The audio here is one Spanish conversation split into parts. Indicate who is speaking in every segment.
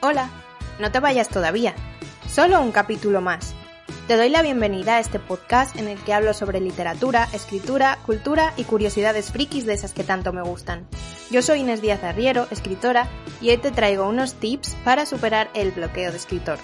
Speaker 1: Hola, no te vayas todavía. Solo un capítulo más. Te doy la bienvenida a este podcast en el que hablo sobre literatura, escritura, cultura y curiosidades frikis de esas que tanto me gustan. Yo soy Inés Díaz Arriero, escritora, y hoy te traigo unos tips para superar el bloqueo de escritor.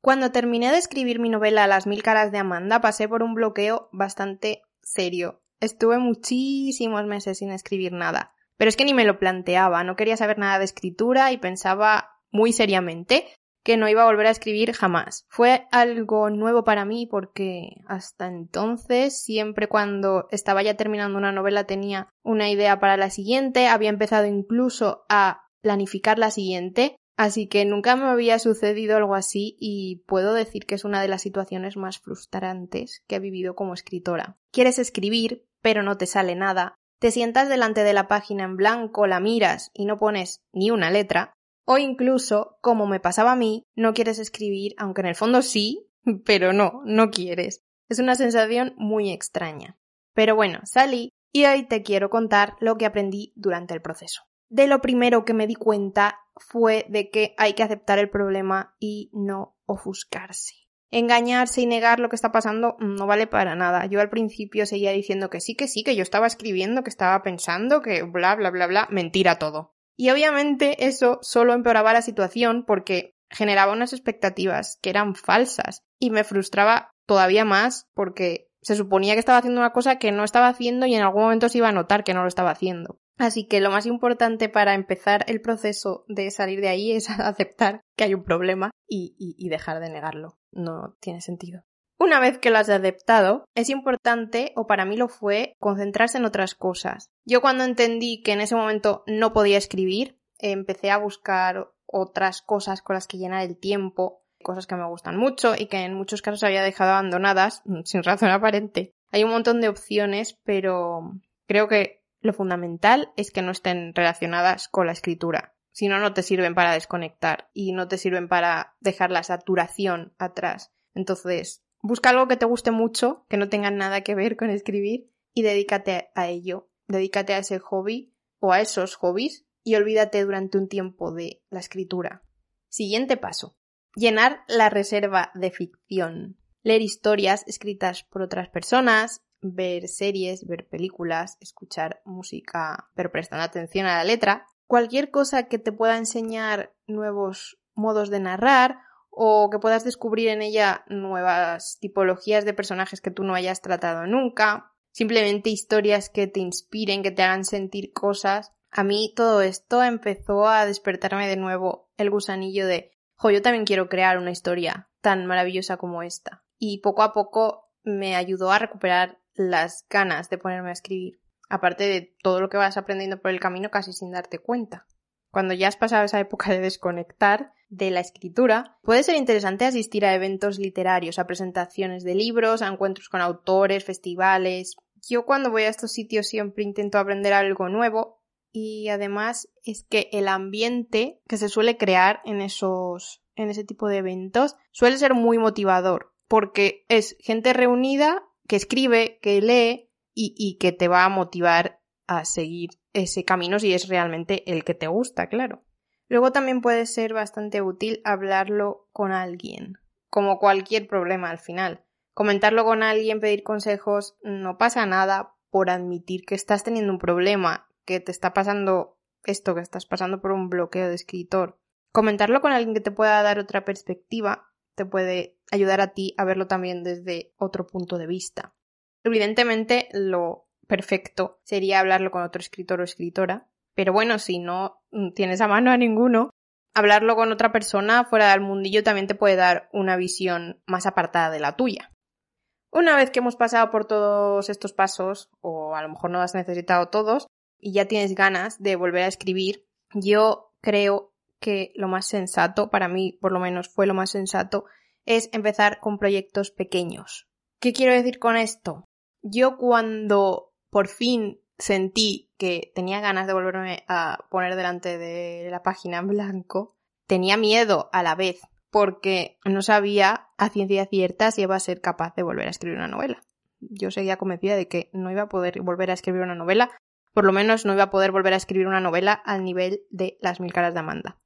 Speaker 1: Cuando terminé de escribir mi novela Las mil caras de Amanda pasé por un bloqueo bastante serio. Estuve muchísimos meses sin escribir nada. Pero es que ni me lo planteaba, no quería saber nada de escritura y pensaba muy seriamente que no iba a volver a escribir jamás. Fue algo nuevo para mí porque hasta entonces, siempre cuando estaba ya terminando una novela tenía una idea para la siguiente, había empezado incluso a planificar la siguiente, así que nunca me había sucedido algo así y puedo decir que es una de las situaciones más frustrantes que he vivido como escritora. Quieres escribir, pero no te sale nada, te sientas delante de la página en blanco, la miras y no pones ni una letra, o incluso, como me pasaba a mí, no quieres escribir, aunque en el fondo sí, pero no, no quieres. Es una sensación muy extraña. Pero bueno, salí y hoy te quiero contar lo que aprendí durante el proceso. De lo primero que me di cuenta fue de que hay que aceptar el problema y no ofuscarse engañarse y negar lo que está pasando no vale para nada. Yo al principio seguía diciendo que sí, que sí, que yo estaba escribiendo, que estaba pensando, que bla, bla, bla, bla, mentira todo. Y obviamente eso solo empeoraba la situación porque generaba unas expectativas que eran falsas y me frustraba todavía más porque se suponía que estaba haciendo una cosa que no estaba haciendo y en algún momento se iba a notar que no lo estaba haciendo. Así que lo más importante para empezar el proceso de salir de ahí es aceptar que hay un problema y, dejar de negarlo. No tiene sentido. Una vez que lo has aceptado, es importante, o para mí lo fue, concentrarse en otras cosas. Yo cuando entendí que en ese momento no podía escribir, empecé a buscar otras cosas con las que llenar el tiempo, cosas que me gustan mucho y que en muchos casos había dejado abandonadas sin razón aparente. Hay un montón de opciones, pero creo que lo fundamental es que no estén relacionadas con la escritura. Si no, no te sirven para desconectar y no te sirven para dejar la saturación atrás. Entonces, busca algo que te guste mucho, que no tenga nada que ver con escribir y dedícate a ello. Dedícate a ese hobby o a esos hobbies y olvídate durante un tiempo de la escritura. Siguiente paso. Llenar la reserva de ficción. Leer historias escritas por otras personas, ver series, ver películas, escuchar música, pero prestando atención a la letra, cualquier cosa que te pueda enseñar nuevos modos de narrar o que puedas descubrir en ella nuevas tipologías de personajes que tú no hayas tratado nunca, simplemente historias que te inspiren, que te hagan sentir cosas. A mí todo esto empezó a despertarme de nuevo el gusanillo de, jo, yo también quiero crear una historia tan maravillosa como esta. Y poco a poco me ayudó a recuperar las ganas de ponerme a escribir, aparte de todo lo que vas aprendiendo por el camino casi sin darte cuenta. Cuando ya has pasado esa época de desconectar de la escritura, puede ser interesante asistir a eventos literarios, a presentaciones de libros, a encuentros con autores, festivales. Yo cuando voy a estos sitios siempre intento aprender algo nuevo y además es que el ambiente que se suele crear en esos en ese tipo de eventos suele ser muy motivador porque es gente reunida que escribe, que lee y, que te va a motivar a seguir ese camino si es realmente el que te gusta, claro. Luego también puede ser bastante útil hablarlo con alguien, como cualquier problema al final. Comentarlo con alguien, pedir consejos, no pasa nada por admitir que estás teniendo un problema, que te está pasando esto, que estás pasando por un bloqueo de escritor. Comentarlo con alguien que te pueda dar otra perspectiva te puede ayudar a ti a verlo también desde otro punto de vista. Evidentemente, lo perfecto sería hablarlo con otro escritor o escritora, pero bueno, si no tienes a mano a ninguno, hablarlo con otra persona fuera del mundillo también te puede dar una visión más apartada de la tuya. Una vez que hemos pasado por todos estos pasos, o a lo mejor no has necesitado todos, y ya tienes ganas de volver a escribir, yo creo que lo más sensato, para mí por lo menos fue lo más sensato, es empezar con proyectos pequeños. ¿Qué quiero decir con esto? Yo cuando por fin sentí que tenía ganas de volverme a poner delante de la página en blanco, tenía miedo a la vez, porque no sabía a ciencia cierta si iba a ser capaz de volver a escribir una novela. Yo seguía convencida de que no iba a poder volver a escribir una novela, por lo menos no iba a poder volver a escribir una novela al nivel de Las mil caras de Amanda.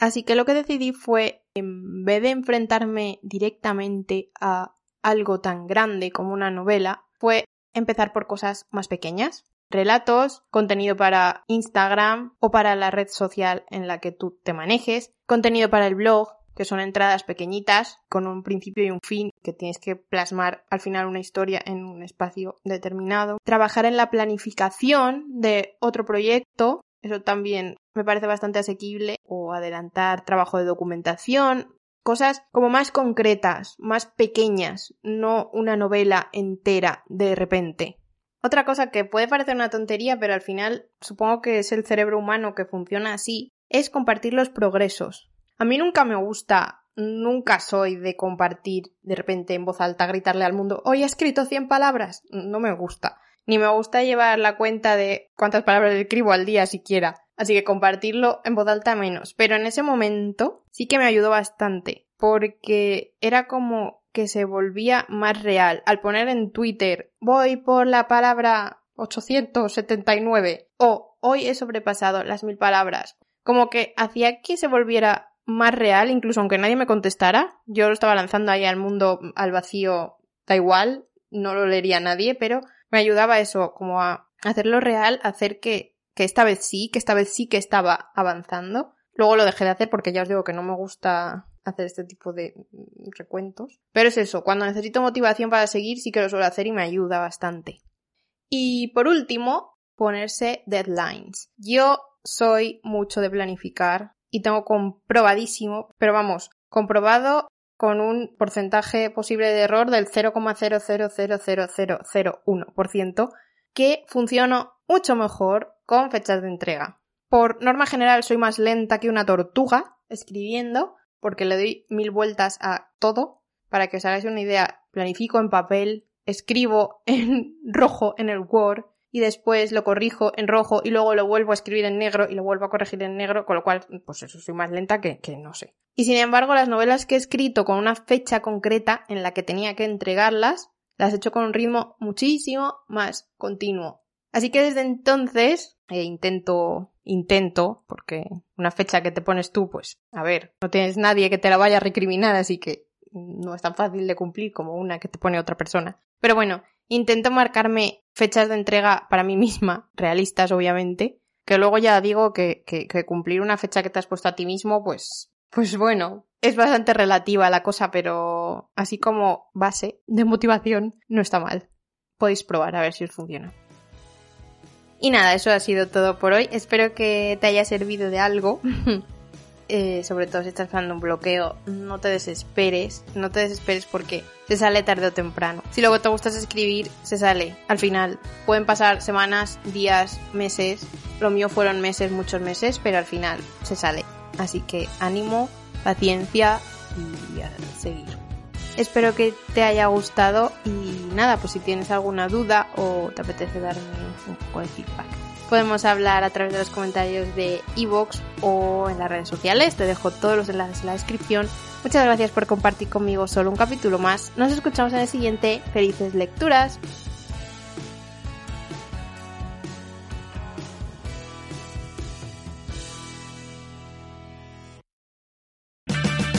Speaker 1: Así que lo que decidí fue, en vez de enfrentarme directamente a algo tan grande como una novela, fue empezar por cosas más pequeñas. Relatos, contenido para Instagram o para la red social en la que tú te manejes, contenido para el blog, que son entradas pequeñitas con un principio y un fin que tienes que plasmar al final una historia en un espacio determinado. Trabajar en la planificación de otro proyecto, eso también me parece bastante asequible, o adelantar trabajo de documentación, cosas como más concretas, más pequeñas, no una novela entera de repente. Otra cosa que puede parecer una tontería, pero al final supongo que es el cerebro humano que funciona así, es compartir los progresos. A mí nunca me gusta, nunca soy de compartir de repente en voz alta, gritarle al mundo, hoy he escrito 100 palabras. No me gusta. Ni me gusta llevar la cuenta de cuántas palabras escribo al día siquiera. Así que compartirlo en voz alta menos. Pero en ese momento sí que me ayudó bastante. Porque era como que se volvía más real. Al poner en Twitter, voy por la palabra 879 o hoy he sobrepasado las mil palabras. Como que hacía que se volviera más real, incluso aunque nadie me contestara. Yo lo estaba lanzando ahí al mundo, al vacío, da igual, no lo leería nadie, pero me ayudaba eso, como a hacerlo real, hacer que que esta vez sí, que esta vez sí que estaba avanzando. Luego lo dejé de hacer porque ya os digo que no me gusta hacer este tipo de recuentos. Pero es eso, cuando necesito motivación para seguir sí que lo suelo hacer y me ayuda bastante. Y por último, ponerse deadlines. Yo soy mucho de planificar y tengo comprobadísimo, pero vamos, comprobado con un porcentaje posible de error del 0,000001% que funciono mucho mejor con fechas de entrega. Por norma general soy más lenta que una tortuga escribiendo porque le doy mil vueltas a todo. Para que os hagáis una idea, planifico en papel, escribo en rojo en el Word y después lo corrijo en rojo y luego lo vuelvo a escribir en negro y lo vuelvo a corregir en negro, con lo cual, pues eso, soy más lenta que, que no sé. Y sin embargo, las novelas que he escrito con una fecha concreta en la que tenía que entregarlas, las he hecho con un ritmo muchísimo más continuo. Así que desde entonces eh, intento, intento, porque una fecha que te pones tú, pues, a ver, no tienes nadie que te la vaya a recriminar, así que no es tan fácil de cumplir como una que te pone otra persona. Pero bueno, intento marcarme fechas de entrega para mí misma, realistas obviamente, que luego ya digo que, cumplir una fecha que te has puesto a ti mismo, pues, pues bueno, es bastante relativa la cosa, pero así como base de motivación no está mal. Podéis probar a ver si os funciona. Y nada, eso ha sido todo por hoy. Espero que te haya servido de algo. eh, sobre todo si estás pasando un bloqueo, no te desesperes. No te desesperes porque se sale tarde o temprano. Si luego te gustas escribir, se sale. Al final, pueden pasar semanas, días, meses. Lo mío fueron meses, muchos meses, pero al final se sale. Así que ánimo, paciencia y a seguir. Espero que te haya gustado y nada, pues si tienes alguna duda o te apetece darme un poco de feedback. Podemos hablar a través de los comentarios de iVoox o en las redes sociales. Te dejo todos los enlaces en la descripción. Muchas gracias por compartir conmigo solo un capítulo más. Nos escuchamos en el siguiente. Felices lecturas.